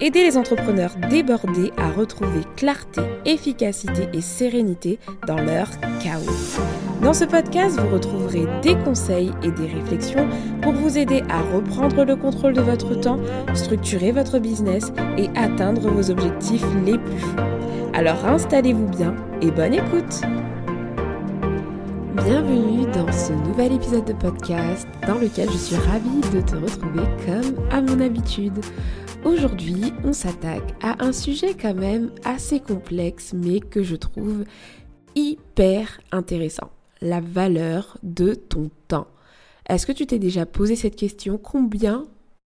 Aider les entrepreneurs débordés à retrouver clarté, efficacité et sérénité dans leur chaos. Dans ce podcast, vous retrouverez des conseils et des réflexions pour vous aider à reprendre le contrôle de votre temps, structurer votre business et atteindre vos objectifs les plus fous. Alors installez-vous bien et bonne écoute Bienvenue dans ce nouvel épisode de podcast dans lequel je suis ravie de te retrouver comme à mon habitude. Aujourd'hui, on s'attaque à un sujet quand même assez complexe mais que je trouve hyper intéressant. La valeur de ton temps. Est-ce que tu t'es déjà posé cette question? Combien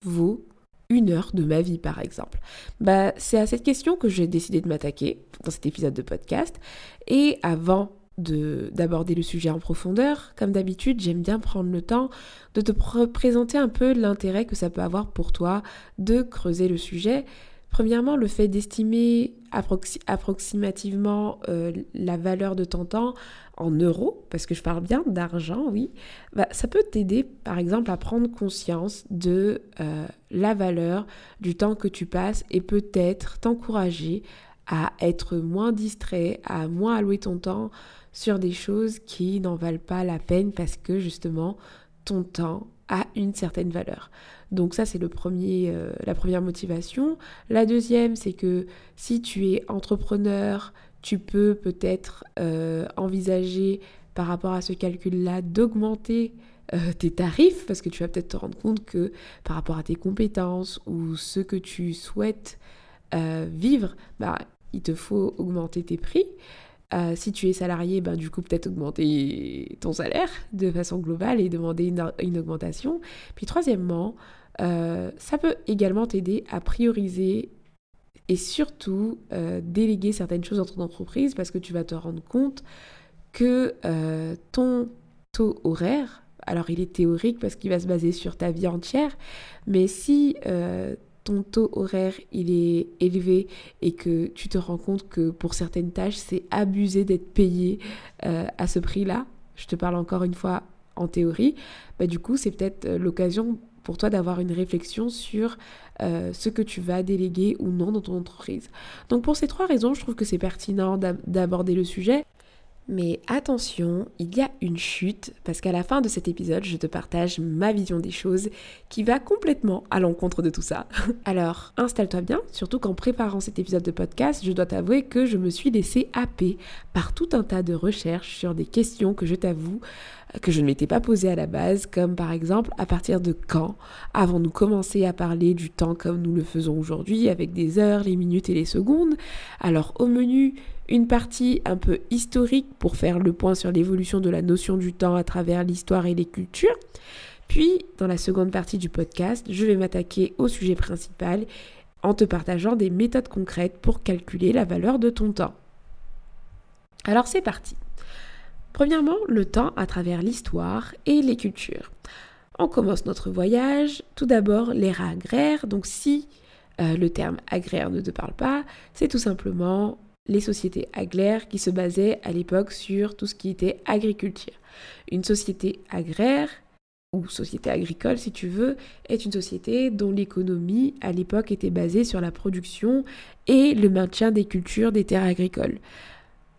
vaut une heure de ma vie par exemple? Bah, C'est à cette question que j'ai décidé de m'attaquer dans cet épisode de podcast. Et avant d'aborder le sujet en profondeur. Comme d'habitude, j'aime bien prendre le temps de te présenter un peu l'intérêt que ça peut avoir pour toi de creuser le sujet. Premièrement, le fait d'estimer approximativement euh, la valeur de ton temps en euros, parce que je parle bien d'argent, oui, bah, ça peut t'aider par exemple à prendre conscience de euh, la valeur du temps que tu passes et peut-être t'encourager à être moins distrait, à moins allouer ton temps sur des choses qui n'en valent pas la peine parce que justement ton temps a une certaine valeur. Donc ça c'est le premier, euh, la première motivation. La deuxième c'est que si tu es entrepreneur, tu peux peut-être euh, envisager par rapport à ce calcul-là d'augmenter euh, tes tarifs parce que tu vas peut-être te rendre compte que par rapport à tes compétences ou ce que tu souhaites vivre, bah, il te faut augmenter tes prix. Euh, si tu es salarié, ben, du coup, peut-être augmenter ton salaire de façon globale et demander une, augmentation. Puis troisièmement, euh, ça peut également t'aider à prioriser et surtout euh, déléguer certaines choses dans ton entreprise parce que tu vas te rendre compte que ton taux horaire, alors il est théorique parce qu'il va se baser sur ta vie entière, mais si ton taux horaire il est élevé et que tu te rends compte que pour certaines tâches c'est abusé d'être payé euh, à ce prix-là, je te parle encore une fois en théorie, bah du coup c'est peut-être euh, l'occasion pour toi d'avoir une réflexion sur euh, ce que tu vas déléguer ou non dans ton entreprise. Donc pour ces trois raisons, je trouve que c'est pertinent d'aborder le sujet. Mais attention, il y a une chute parce qu'à la fin de cet épisode, je te partage ma vision des choses qui va complètement à l'encontre de tout ça. Alors, installe-toi bien, surtout qu'en préparant cet épisode de podcast, je dois t'avouer que je me suis laissée happer par tout un tas de recherches sur des questions que je t'avoue que je ne m'étais pas posées à la base, comme par exemple à partir de quand avons-nous commencé à parler du temps comme nous le faisons aujourd'hui avec des heures, les minutes et les secondes. Alors au menu, une partie un peu historique pour faire le point sur l'évolution de la notion du temps à travers l'histoire et les cultures. Puis, dans la seconde partie du podcast, je vais m'attaquer au sujet principal en te partageant des méthodes concrètes pour calculer la valeur de ton temps. Alors c'est parti. Premièrement, le temps à travers l'histoire et les cultures. On commence notre voyage, tout d'abord l'ère agraire, donc si euh, le terme agraire ne te parle pas, c'est tout simplement les sociétés agraires qui se basaient à l'époque sur tout ce qui était agriculture. Une société agraire, ou société agricole si tu veux, est une société dont l'économie à l'époque était basée sur la production et le maintien des cultures des terres agricoles.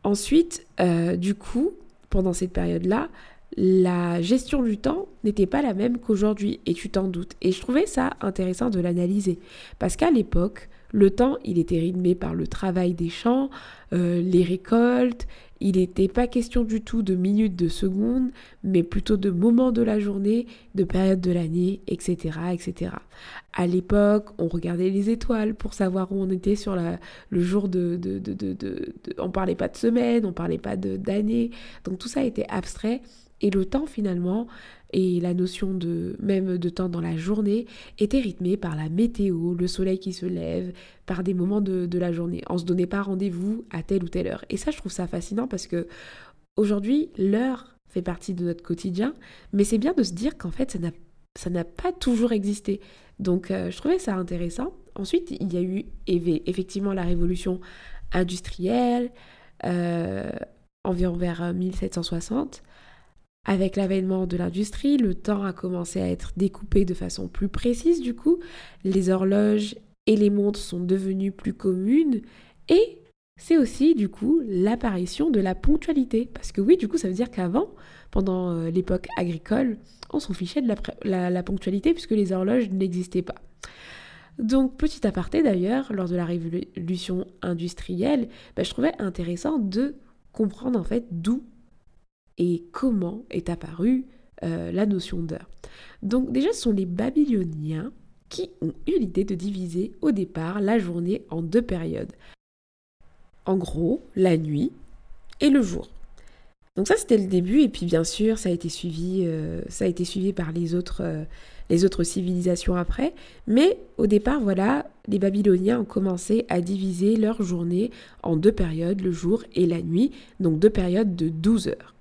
Ensuite, euh, du coup, pendant cette période-là, la gestion du temps n'était pas la même qu'aujourd'hui, et tu t'en doutes. Et je trouvais ça intéressant de l'analyser, parce qu'à l'époque, le temps, il était rythmé par le travail des champs, euh, les récoltes. Il n'était pas question du tout de minutes, de secondes, mais plutôt de moments de la journée, de périodes de l'année, etc., etc. À l'époque, on regardait les étoiles pour savoir où on était sur la, le jour de, de, de, de, On parlait pas de semaine, on parlait pas d'année. Donc tout ça était abstrait. Et le temps, finalement, et la notion de même de temps dans la journée était rythmée par la météo, le soleil qui se lève, par des moments de, la journée. On se donnait pas rendez-vous à telle ou telle heure. Et ça, je trouve ça fascinant parce que aujourd'hui, l'heure fait partie de notre quotidien, mais c'est bien de se dire qu'en fait, ça n'a pas toujours existé. Donc, euh, je trouvais ça intéressant. Ensuite, il y a eu effectivement la révolution industrielle, euh, environ vers 1760. Avec l'avènement de l'industrie, le temps a commencé à être découpé de façon plus précise du coup. Les horloges et les montres sont devenues plus communes et c'est aussi du coup l'apparition de la ponctualité. Parce que oui, du coup, ça veut dire qu'avant, pendant euh, l'époque agricole, on s'en fichait de la, ponctualité puisque les horloges n'existaient pas. Donc, petit aparté d'ailleurs, lors de la révolution industrielle, bah, je trouvais intéressant de comprendre en fait d'où et comment est apparue euh, la notion d'heure. Donc déjà, ce sont les Babyloniens qui ont eu l'idée de diviser au départ la journée en deux périodes. En gros, la nuit et le jour. Donc ça, c'était le début, et puis bien sûr, ça a été suivi, euh, ça a été suivi par les autres, euh, les autres civilisations après. Mais au départ, voilà, les Babyloniens ont commencé à diviser leur journée en deux périodes, le jour et la nuit, donc deux périodes de 12 heures.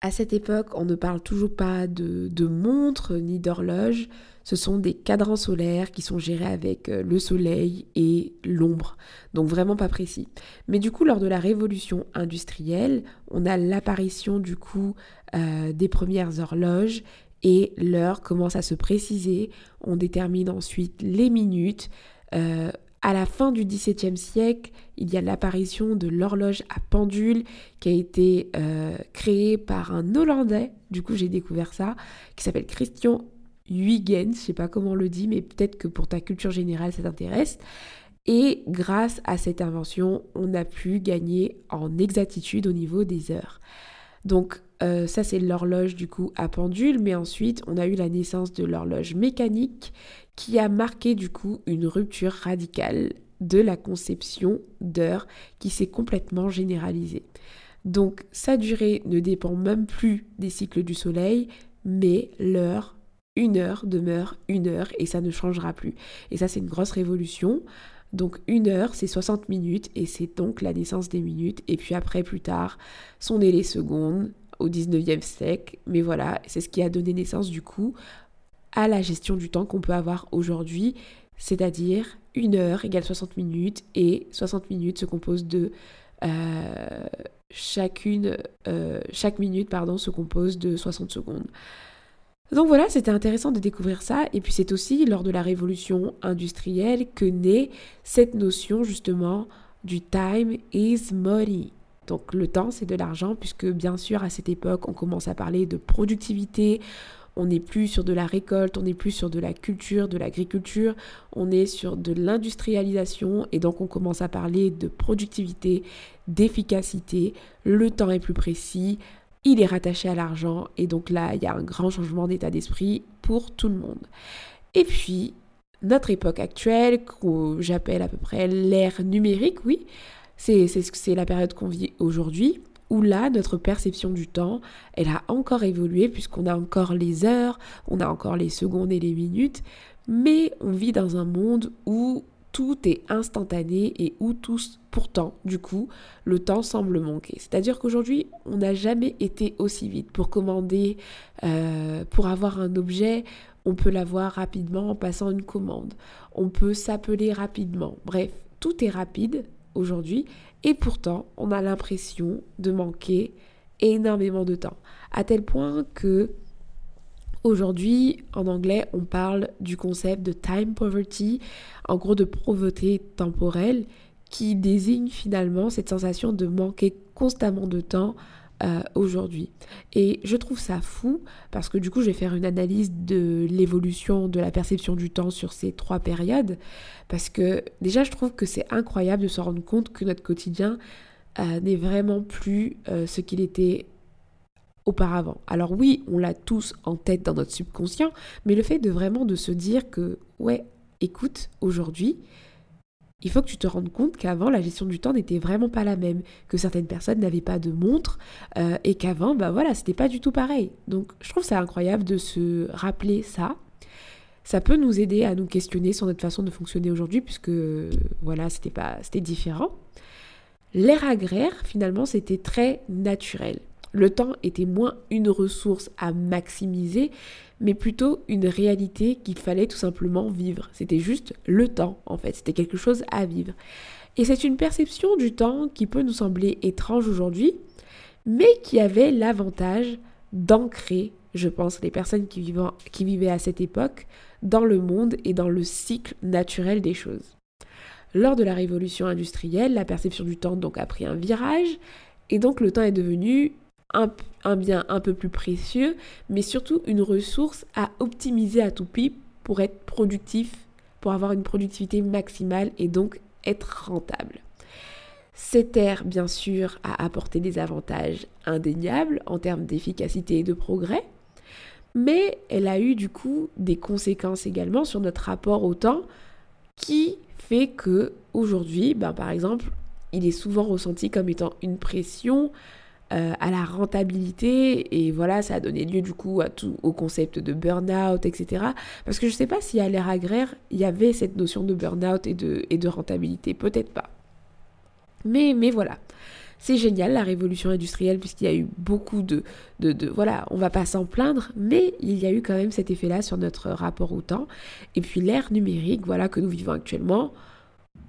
À cette époque, on ne parle toujours pas de, de montre ni d'horloge. Ce sont des cadrans solaires qui sont gérés avec euh, le soleil et l'ombre. Donc vraiment pas précis. Mais du coup, lors de la révolution industrielle, on a l'apparition du coup euh, des premières horloges et l'heure commence à se préciser. On détermine ensuite les minutes. Euh, à la fin du XVIIe siècle, il y a l'apparition de l'horloge à pendule qui a été euh, créée par un Hollandais, du coup j'ai découvert ça, qui s'appelle Christian Huygens, je sais pas comment on le dit, mais peut-être que pour ta culture générale ça t'intéresse. Et grâce à cette invention, on a pu gagner en exactitude au niveau des heures. Donc euh, ça c'est l'horloge du coup à pendule, mais ensuite on a eu la naissance de l'horloge mécanique qui a marqué du coup une rupture radicale de la conception d'heure qui s'est complètement généralisée. Donc sa durée ne dépend même plus des cycles du soleil, mais l'heure, une heure demeure une heure et ça ne changera plus. Et ça c'est une grosse révolution. Donc une heure, c'est 60 minutes et c'est donc la naissance des minutes. Et puis après, plus tard, sont nées les secondes au 19e siècle. Mais voilà, c'est ce qui a donné naissance du coup à la gestion du temps qu'on peut avoir aujourd'hui, c'est-à-dire une heure égale 60 minutes et 60 minutes se composent de euh, chacune, euh, chaque minute pardon, se compose de 60 secondes. Donc voilà, c'était intéressant de découvrir ça. Et puis c'est aussi lors de la révolution industrielle que naît cette notion justement du time is money. Donc le temps, c'est de l'argent, puisque bien sûr, à cette époque, on commence à parler de productivité, on n'est plus sur de la récolte, on n'est plus sur de la culture, de l'agriculture, on est sur de l'industrialisation. Et donc on commence à parler de productivité, d'efficacité, le temps est plus précis, il est rattaché à l'argent. Et donc là, il y a un grand changement d'état d'esprit pour tout le monde. Et puis, notre époque actuelle, que j'appelle à peu près l'ère numérique, oui, c'est la période qu'on vit aujourd'hui, où là, notre perception du temps, elle a encore évolué puisqu'on a encore les heures, on a encore les secondes et les minutes, mais on vit dans un monde où tout est instantané et où tous, pourtant, du coup, le temps semble manquer. C'est-à-dire qu'aujourd'hui, on n'a jamais été aussi vite. Pour commander, euh, pour avoir un objet, on peut l'avoir rapidement en passant une commande. On peut s'appeler rapidement. Bref, tout est rapide aujourd'hui et pourtant, on a l'impression de manquer énormément de temps. À tel point que Aujourd'hui, en anglais, on parle du concept de time poverty, en gros de pauvreté temporelle, qui désigne finalement cette sensation de manquer constamment de temps euh, aujourd'hui. Et je trouve ça fou parce que du coup, je vais faire une analyse de l'évolution de la perception du temps sur ces trois périodes. Parce que déjà, je trouve que c'est incroyable de se rendre compte que notre quotidien euh, n'est vraiment plus euh, ce qu'il était auparavant. Alors oui, on l'a tous en tête dans notre subconscient, mais le fait de vraiment de se dire que ouais, écoute, aujourd'hui, il faut que tu te rendes compte qu'avant, la gestion du temps n'était vraiment pas la même, que certaines personnes n'avaient pas de montre euh, et qu'avant, bah voilà, c'était pas du tout pareil. Donc, je trouve ça incroyable de se rappeler ça. Ça peut nous aider à nous questionner sur notre façon de fonctionner aujourd'hui, puisque voilà, c'était pas, c'était différent. L'ère agraire, finalement, c'était très naturel. Le temps était moins une ressource à maximiser, mais plutôt une réalité qu'il fallait tout simplement vivre. C'était juste le temps, en fait. C'était quelque chose à vivre. Et c'est une perception du temps qui peut nous sembler étrange aujourd'hui, mais qui avait l'avantage d'ancrer, je pense, les personnes qui, vivaient à cette époque dans le monde et dans le cycle naturel des choses. Lors de la révolution industrielle, la perception du temps donc a pris un virage et donc le temps est devenu un, bien un peu plus précieux, mais surtout une ressource à optimiser à tout prix pour être productif, pour avoir une productivité maximale et donc être rentable. Cette ère, bien sûr, a apporté des avantages indéniables en termes d'efficacité et de progrès, mais elle a eu du coup des conséquences également sur notre rapport au temps qui fait que aujourd'hui, ben, par exemple, il est souvent ressenti comme étant une pression euh, à la rentabilité. Et voilà ça a donné lieu du coup à tout au concept de burn-out etc parce que je sais pas si à l'ère agraire il y avait cette notion de burn-out et de, et de rentabilité. Peut-être pas. Mais mais voilà. C'est génial la révolution industrielle puisqu'il y a eu beaucoup de, de, de voilà on va pas s'en plaindre mais il y a eu quand même cet effet là sur notre rapport au temps. Et puis l'ère numérique voilà que nous vivons actuellement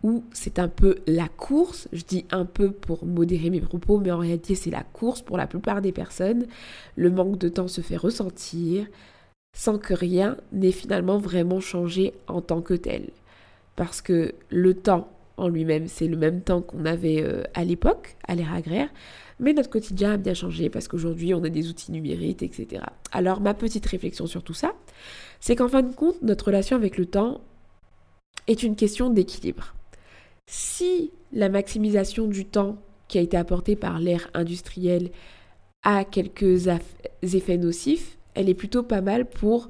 où c'est un peu la course, je dis un peu pour modérer mes propos, mais en réalité c'est la course pour la plupart des personnes. Le manque de temps se fait ressentir sans que rien n'ait finalement vraiment changé en tant que tel. Parce que le temps en lui-même, c'est le même temps qu'on avait euh, à l'époque, à l'ère agraire, mais notre quotidien a bien changé parce qu'aujourd'hui on a des outils numériques, etc. Alors ma petite réflexion sur tout ça, c'est qu'en fin de compte, notre relation avec le temps est une question d'équilibre. Si la maximisation du temps qui a été apportée par l'ère industrielle a quelques effets nocifs, elle est plutôt pas mal pour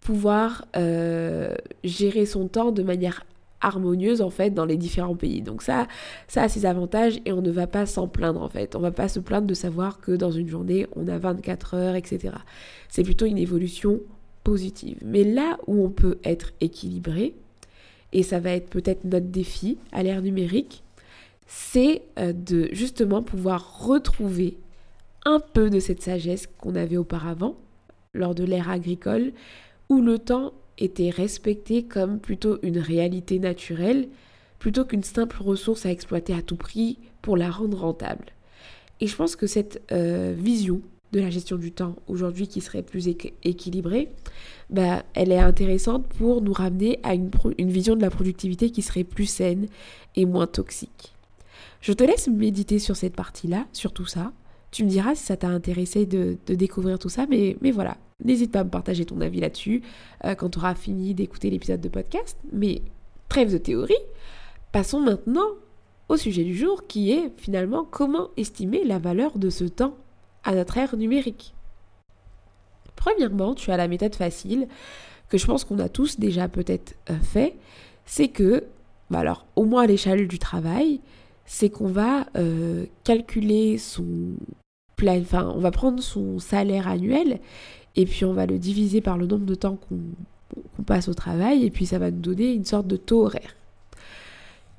pouvoir euh, gérer son temps de manière harmonieuse en fait dans les différents pays. Donc ça, ça a ses avantages et on ne va pas s'en plaindre en fait. On va pas se plaindre de savoir que dans une journée on a 24 heures, etc. C'est plutôt une évolution positive. Mais là où on peut être équilibré, et ça va être peut-être notre défi à l'ère numérique, c'est euh, de justement pouvoir retrouver un peu de cette sagesse qu'on avait auparavant, lors de l'ère agricole, où le temps était respecté comme plutôt une réalité naturelle, plutôt qu'une simple ressource à exploiter à tout prix pour la rendre rentable. Et je pense que cette euh, vision de la gestion du temps aujourd'hui qui serait plus équilibrée, bah, elle est intéressante pour nous ramener à une, vision de la productivité qui serait plus saine et moins toxique. Je te laisse méditer sur cette partie-là, sur tout ça. Tu me diras si ça t'a intéressé de, découvrir tout ça, mais, mais voilà, n'hésite pas à me partager ton avis là-dessus euh, quand tu auras fini d'écouter l'épisode de podcast. Mais trêve de théorie, passons maintenant au sujet du jour qui est finalement comment estimer la valeur de ce temps à notre ère numérique. Premièrement, tu as la méthode facile, que je pense qu'on a tous déjà peut-être euh, fait, c'est que, bah alors au moins à l'échelle du travail, c'est qu'on va euh, calculer son plein, enfin on va prendre son salaire annuel et puis on va le diviser par le nombre de temps qu'on passe au travail et puis ça va nous donner une sorte de taux horaire.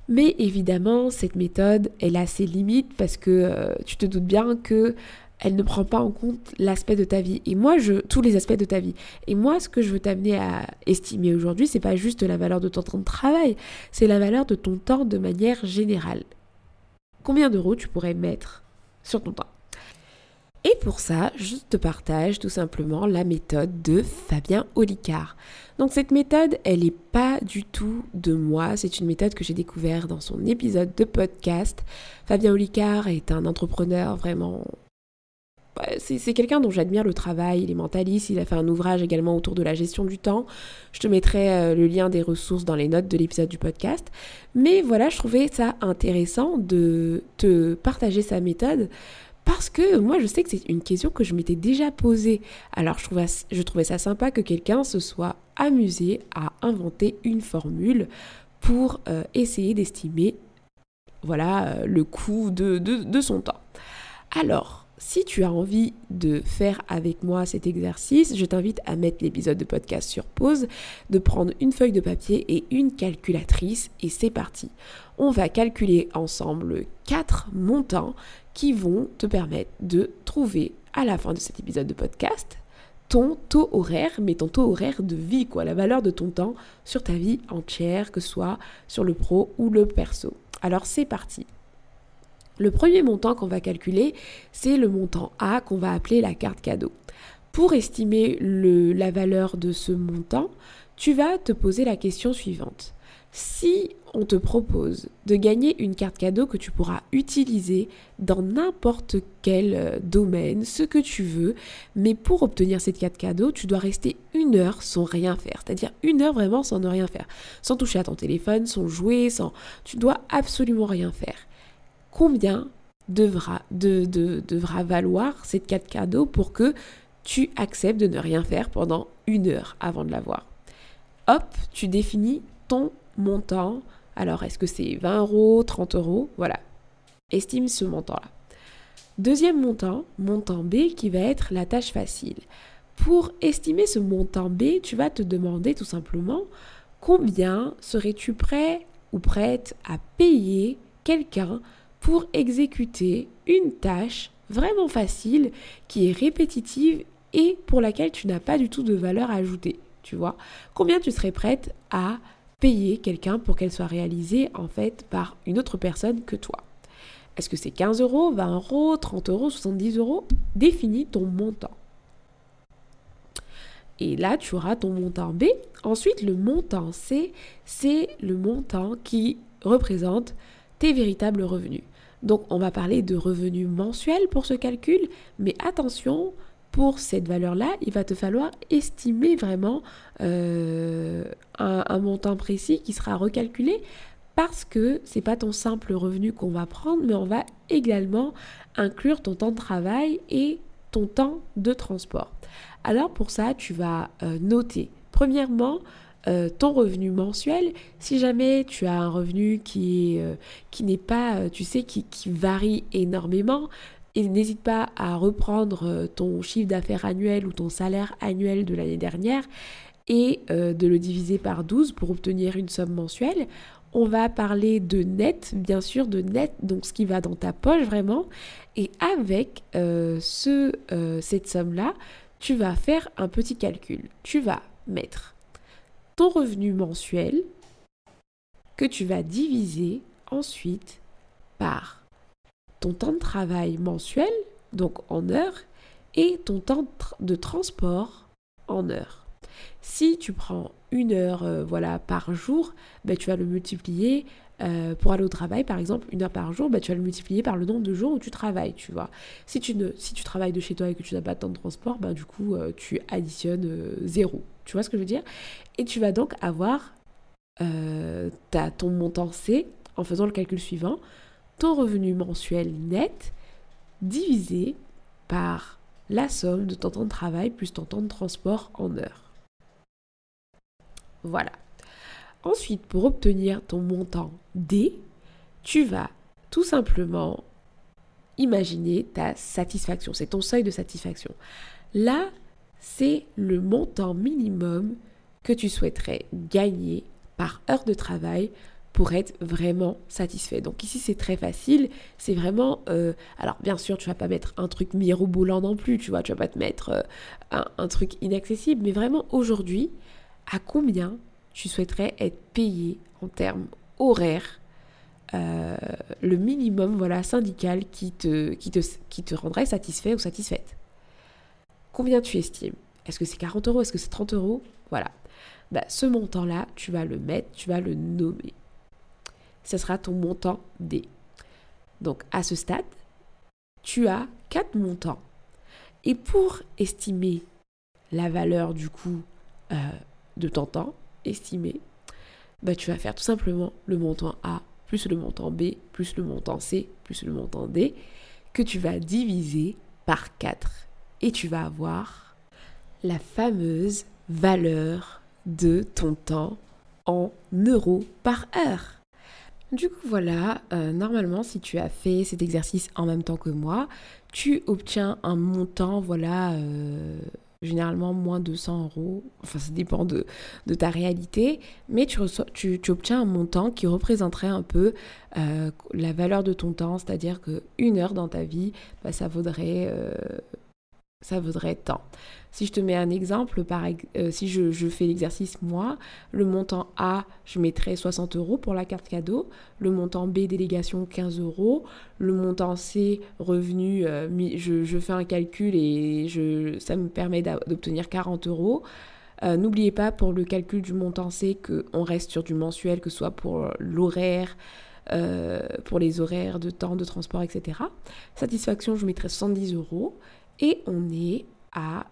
Mais évidemment, cette méthode, elle a ses limites parce que euh, tu te doutes bien que elle ne prend pas en compte l'aspect de ta vie. Et moi, je, tous les aspects de ta vie. Et moi, ce que je veux t'amener à estimer aujourd'hui, c'est pas juste la valeur de ton temps de travail, c'est la valeur de ton temps de manière générale. Combien d'euros tu pourrais mettre sur ton temps? Et pour ça, je te partage tout simplement la méthode de Fabien Olicard. Donc cette méthode, elle n'est pas du tout de moi, c'est une méthode que j'ai découverte dans son épisode de podcast. Fabien Olicard est un entrepreneur vraiment c'est quelqu'un dont j'admire le travail, il est mentaliste, il a fait un ouvrage également autour de la gestion du temps. Je te mettrai euh, le lien des ressources dans les notes de l'épisode du podcast. Mais voilà, je trouvais ça intéressant de te partager sa méthode parce que moi je sais que c'est une question que je m'étais déjà posée. Alors je trouvais, je trouvais ça sympa que quelqu'un se soit amusé à inventer une formule pour euh, essayer d'estimer voilà, euh, le coût de, de son temps. Alors, si tu as envie de faire avec moi cet exercice, je t'invite à mettre l'épisode de podcast sur pause, de prendre une feuille de papier et une calculatrice et c'est parti. On va calculer ensemble quatre montants qui vont te permettre de trouver à la fin de cet épisode de podcast ton taux horaire, mais ton taux horaire de vie, quoi, la valeur de ton temps sur ta vie entière, que ce soit sur le pro ou le perso. Alors c'est parti. Le premier montant qu'on va calculer, c'est le montant A qu'on va appeler la carte cadeau. Pour estimer la valeur de ce montant, tu vas te poser la question suivante. Si on te propose de gagner une carte cadeau que tu pourras utiliser dans n'importe quel euh, domaine, ce que tu veux, mais pour obtenir cette carte cadeau, tu dois rester une heure sans rien faire, c'est-à-dire une heure vraiment sans ne rien faire, sans toucher à ton téléphone, sans jouer, sans... Tu dois absolument rien faire. Combien devra, de, devra valoir cette carte cadeau pour que tu acceptes de ne rien faire pendant une heure avant de l'avoir Hop, tu définis ton montant. Alors, est-ce que c'est 20 euros, 30 euros? Voilà. Estime ce montant-là. Deuxième montant, montant B, qui va être la tâche facile. Pour estimer ce montant B, tu vas te demander tout simplement combien serais-tu prêt ou prête à payer quelqu'un pour exécuter une tâche vraiment facile, qui est répétitive et pour laquelle tu n'as pas du tout de valeur ajoutée. Tu vois Combien tu serais prête à payer quelqu'un pour qu'elle soit réalisée en fait par une autre personne que toi? Est-ce que c'est 15 euros, 20 euros, 30 euros, 70 euros? Définis ton montant. Et là, tu auras ton montant B. Ensuite, le montant C, c'est le montant qui représente tes véritables revenus. Donc, on va parler de revenus mensuels pour ce calcul, mais attention, pour cette valeur-là, il va te falloir estimer vraiment euh, un, montant précis qui sera recalculé parce que c'est pas ton simple revenu qu'on va prendre, mais on va également inclure ton temps de travail et ton temps de transport. Alors pour ça, tu vas euh, noter premièrement euh, ton revenu mensuel. Si jamais tu as un revenu qui, qui n'est pas, tu sais, qui, qui varie énormément, et n'hésite pas à reprendre euh, ton chiffre d'affaires annuel ou ton salaire annuel de l'année dernière et euh, de le diviser par 12 pour obtenir une somme mensuelle. On va parler de net, bien sûr, de net, donc ce qui va dans ta poche vraiment. Et avec euh, ce, cette somme-là, tu vas faire un petit calcul. Tu vas mettre ton revenu mensuel que tu vas diviser ensuite par ton temps de travail mensuel, donc en heures, et ton temps de transport en heures. Si tu prends une heure euh, voilà, par jour, ben, tu vas le multiplier euh, pour aller au travail, par exemple, une heure par jour, ben, tu vas le multiplier par le nombre de jours où tu travailles, tu vois. Si tu, travailles de chez toi et que tu n'as pas de temps de transport, ben, du coup, euh, tu additionnes zéro. Tu vois ce que je veux dire? Et tu vas donc avoir ton montant C en faisant le calcul suivant ton revenu mensuel net divisé par la somme de ton temps de travail plus ton temps de transport en heures. Voilà. Ensuite, pour obtenir ton montant D, tu vas tout simplement imaginer ta satisfaction. C'est ton seuil de satisfaction. Là, c'est le montant minimum que tu souhaiterais gagner par heure de travail pour être vraiment satisfait. Donc ici c'est très facile, c'est vraiment... Euh, alors bien sûr tu vas pas mettre un truc mirobolant non plus, tu vois, tu vas pas te mettre euh, un, truc inaccessible, mais vraiment aujourd'hui, à combien tu souhaiterais être payé en termes horaires euh, le minimum voilà syndical qui te, rendrait satisfait ou satisfaite? Combien tu estimes? Est-ce que c'est 40 euros? Est-ce que c'est 30 euros? Voilà. Bah, ce montant-là, tu vas le mettre, tu vas le nommer ce sera ton montant D. Donc à ce stade, tu as quatre montants. Et pour estimer la valeur du coût euh, de ton temps, estimé, bah, tu vas faire tout simplement le montant A plus le montant B plus le montant C plus le montant D que tu vas diviser par 4. Et tu vas avoir la fameuse valeur de ton temps en euros par heure. Du coup, voilà, euh, normalement, si tu as fait cet exercice en même temps que moi, tu obtiens un montant, voilà, euh, généralement moins de 100 euros. Enfin, ça dépend de, ta réalité, mais tu, tu, obtiens un montant qui représenterait un peu euh, la valeur de ton temps, c'est-à-dire qu'une heure dans ta vie, bah, ça vaudrait ça vaudrait tant. Si je te mets un exemple, euh, si je, fais l'exercice moi, le montant A, je mettrais 60 euros pour la carte cadeau, le montant B, délégation, 15 euros, le montant C, revenu, euh, je, fais un calcul et ça me permet d'obtenir 40 euros. Euh, n'oubliez pas pour le calcul du montant C qu'on reste sur du mensuel, que ce soit pour l'horaire, pour les horaires de temps de transport, etc. Satisfaction, je mettrais 70 euros. Et on est à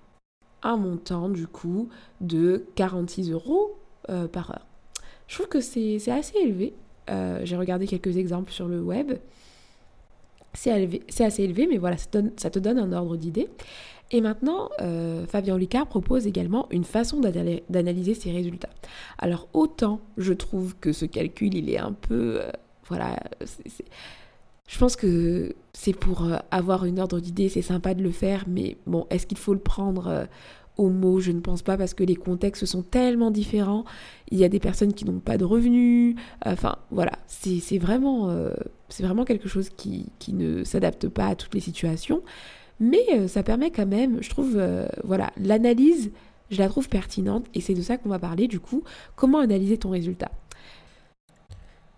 un montant du coup de 46 euros euh, par heure. Je trouve que c'est assez élevé. Euh, j'ai regardé quelques exemples sur le web. C'est assez élevé, mais voilà, ça, te donne un ordre d'idée. Et maintenant, euh, Fabien Licard propose également une façon d'analyser ces résultats. Alors autant je trouve que ce calcul, il est un peu... voilà, je pense que c'est pour euh, avoir une ordre d'idée, c'est sympa de le faire, mais bon, est-ce qu'il faut le prendre euh, au mot? Je ne pense pas parce que les contextes sont tellement différents. Il y a des personnes qui n'ont pas de revenus. Enfin, voilà, c'est vraiment, euh, vraiment quelque chose qui ne s'adapte pas à toutes les situations. Mais ça permet quand même, je trouve, voilà, l'analyse, je la trouve pertinente et c'est de ça qu'on va parler du coup. Comment analyser ton résultat?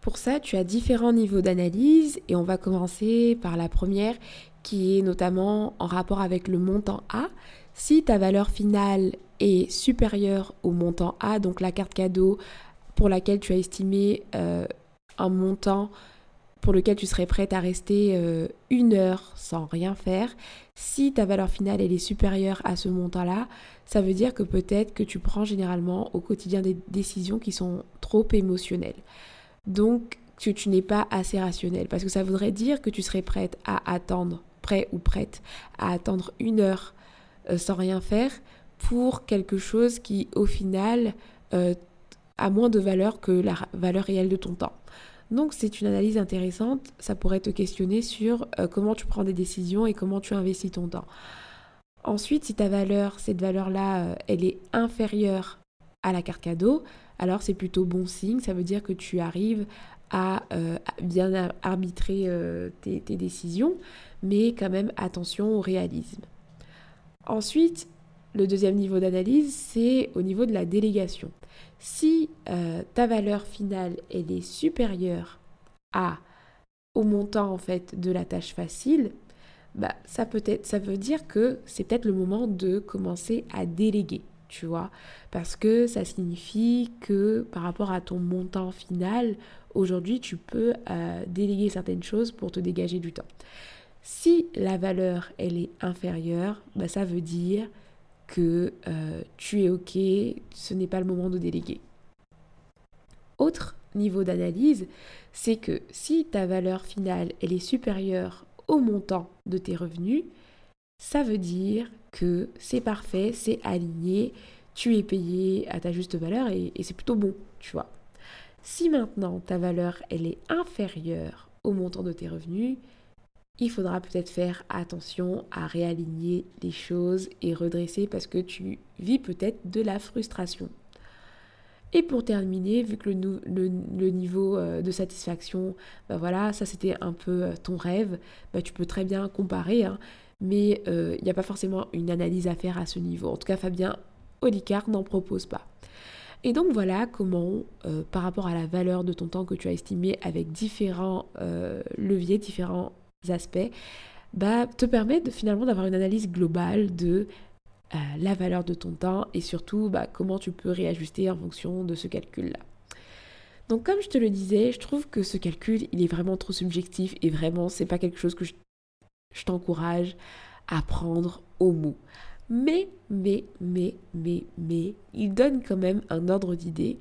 Pour ça, tu as différents niveaux d'analyse et on va commencer par la première qui est notamment en rapport avec le montant A. Si ta valeur finale est supérieure au montant A, donc la carte cadeau pour laquelle tu as estimé euh, un montant pour lequel tu serais prête à rester euh, une heure sans rien faire, si ta valeur finale elle est supérieure à ce montant-là, ça veut dire que peut-être que tu prends généralement au quotidien des décisions qui sont trop émotionnelles. Donc, que tu n'es pas assez rationnel. Parce que ça voudrait dire que tu serais prête à attendre, prêt ou prête, à attendre une heure euh, sans rien faire pour quelque chose qui, au final, euh, a moins de valeur que la valeur réelle de ton temps. Donc c'est une analyse intéressante, ça pourrait te questionner sur euh, comment tu prends des décisions et comment tu investis ton temps. Ensuite, si ta valeur, cette valeur-là, elle est inférieure à la carte cadeau, alors c'est plutôt bon signe, ça veut dire que tu arrives à, euh, bien arbitrer euh, tes, décisions, mais quand même attention au réalisme. Ensuite, le deuxième niveau d'analyse, c'est au niveau de la délégation. Si euh, ta valeur finale elle est supérieure à au montant en fait de la tâche facile, bah, ça peut être, ça veut dire que c'est peut-être le moment de commencer à déléguer tu vois, parce que ça signifie que par rapport à ton montant final, aujourd'hui, tu peux euh, déléguer certaines choses pour te dégager du temps. Si la valeur, elle est inférieure, bah, ça veut dire que euh, tu es OK, ce n'est pas le moment de déléguer. Autre niveau d'analyse, c'est que si ta valeur finale, elle est supérieure au montant de tes revenus, ça veut dire que c'est parfait, c'est aligné, tu es payé à ta juste valeur et, c'est plutôt bon, tu vois. Si maintenant ta valeur est inférieure au montant de tes revenus, il faudra peut-être faire attention à réaligner les choses et redresser parce que tu vis peut-être de la frustration. Et pour terminer, vu que le, niveau euh, de satisfaction, bah voilà, ça c'était un peu euh, ton rêve, bah tu peux très bien comparer. Hein mais euh, il n'y a pas forcément une analyse à faire à ce niveau. En tout cas, Fabien Olicard n'en propose pas. Et donc voilà comment, euh, par rapport à la valeur de ton temps que tu as estimé avec différents euh, leviers, différents aspects, bah, te permet de, finalement d'avoir une analyse globale de la valeur de ton temps et surtout bah, comment tu peux réajuster en fonction de ce calcul-là. Donc comme je te le disais, je trouve que ce calcul, il est vraiment trop subjectif et vraiment, c'est pas quelque chose que je je t'encourage à prendre au mot. Mais, mais, mais, mais, mais, il donne quand même un ordre d'idée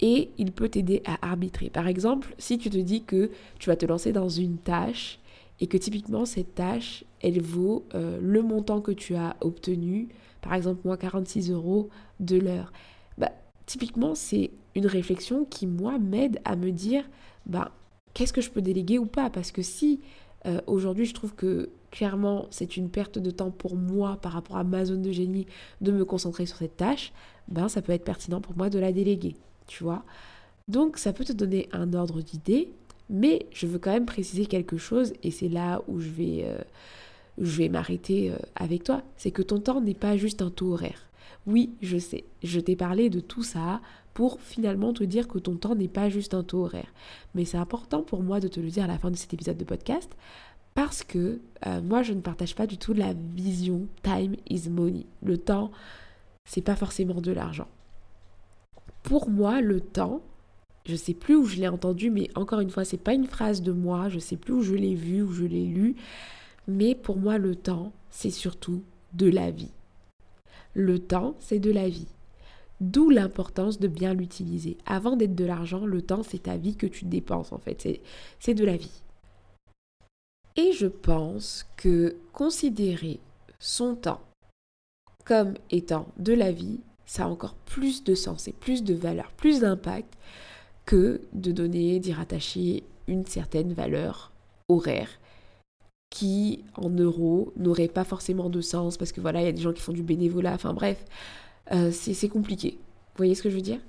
et il peut t'aider à arbitrer. Par exemple, si tu te dis que tu vas te lancer dans une tâche et que typiquement cette tâche, elle vaut euh, le montant que tu as obtenu, par exemple moi 46 euros de l'heure, bah, typiquement c'est une réflexion qui moi m'aide à me dire, bah, qu'est-ce que je peux déléguer ou pas? Parce que si euh, aujourd'hui, je trouve que clairement, c'est une perte de temps pour moi par rapport à ma zone de génie de me concentrer sur cette tâche. Ben, ça peut être pertinent pour moi de la déléguer, tu vois. Donc, ça peut te donner un ordre d'idée, mais je veux quand même préciser quelque chose, et c'est là où je vais, euh, je vais m'arrêter euh, avec toi, c'est que ton temps n'est pas juste un taux horaire. Oui, je sais, je t'ai parlé de tout ça pour finalement te dire que ton temps n'est pas juste un taux horaire. Mais c'est important pour moi de te le dire à la fin de cet épisode de podcast parce que euh, moi je ne partage pas du tout la vision time is money. Le temps, c'est pas forcément de l'argent. Pour moi, le temps, je sais plus où je l'ai entendu, mais encore une fois, c'est pas une phrase de moi, je sais plus où je l'ai vu, où je l'ai lu, mais pour moi, le temps, c'est surtout de la vie. Le temps, c'est de la vie. D'où l'importance de bien l'utiliser. Avant d'être de l'argent, le temps, c'est ta vie que tu dépenses en fait. C'est de la vie. Et je pense que considérer son temps comme étant de la vie, ça a encore plus de sens et plus de valeur, plus d'impact que de donner, d'y rattacher une certaine valeur horaire qui, en euros, n'aurait pas forcément de sens parce que voilà, il y a des gens qui font du bénévolat, enfin bref, euh, c'est compliqué. Vous voyez ce que je veux dire?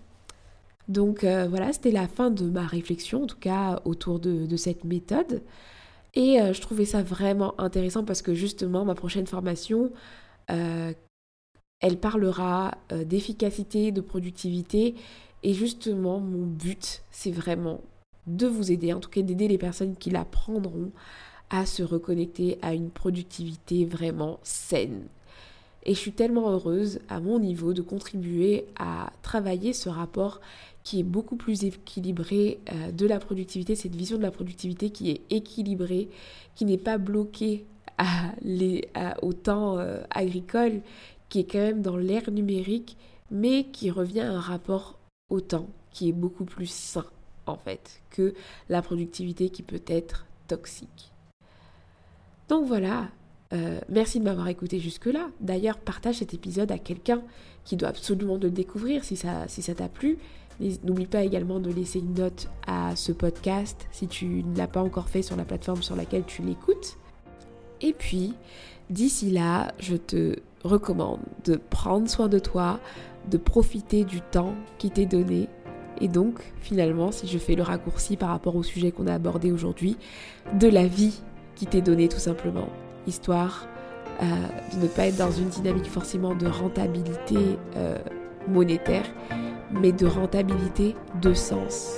Donc euh, voilà, c'était la fin de ma réflexion, en tout cas autour de, cette méthode. Et euh, je trouvais ça vraiment intéressant parce que justement, ma prochaine formation, elle parlera d'efficacité, de productivité. Et justement, mon but, c'est vraiment de vous aider, en tout cas d'aider les personnes qui la prendront à se reconnecter à une productivité vraiment saine. Et je suis tellement heureuse à mon niveau de contribuer à travailler ce rapport qui est beaucoup plus équilibré euh, de la productivité, cette vision de la productivité qui est équilibrée, qui n'est pas bloquée au temps euh, agricole, qui est quand même dans l'ère numérique, mais qui revient à un rapport au temps qui est beaucoup plus sain en fait que la productivité qui peut être toxique. Donc voilà, euh, merci de m'avoir écouté jusque-là. D'ailleurs, partage cet épisode à quelqu'un qui doit absolument le découvrir si ça t'a plu. N'oublie pas également de laisser une note à ce podcast si tu ne l'as pas encore fait sur la plateforme sur laquelle tu l'écoutes. Et puis, d'ici là, je te recommande de prendre soin de toi, de profiter du temps qui t'est donné. Et donc, finalement, si je fais le raccourci par rapport au sujet qu'on a abordé aujourd'hui, de la vie qui t'est donné tout simplement, histoire euh, de ne pas être dans une dynamique forcément de rentabilité euh, monétaire, mais de rentabilité de sens.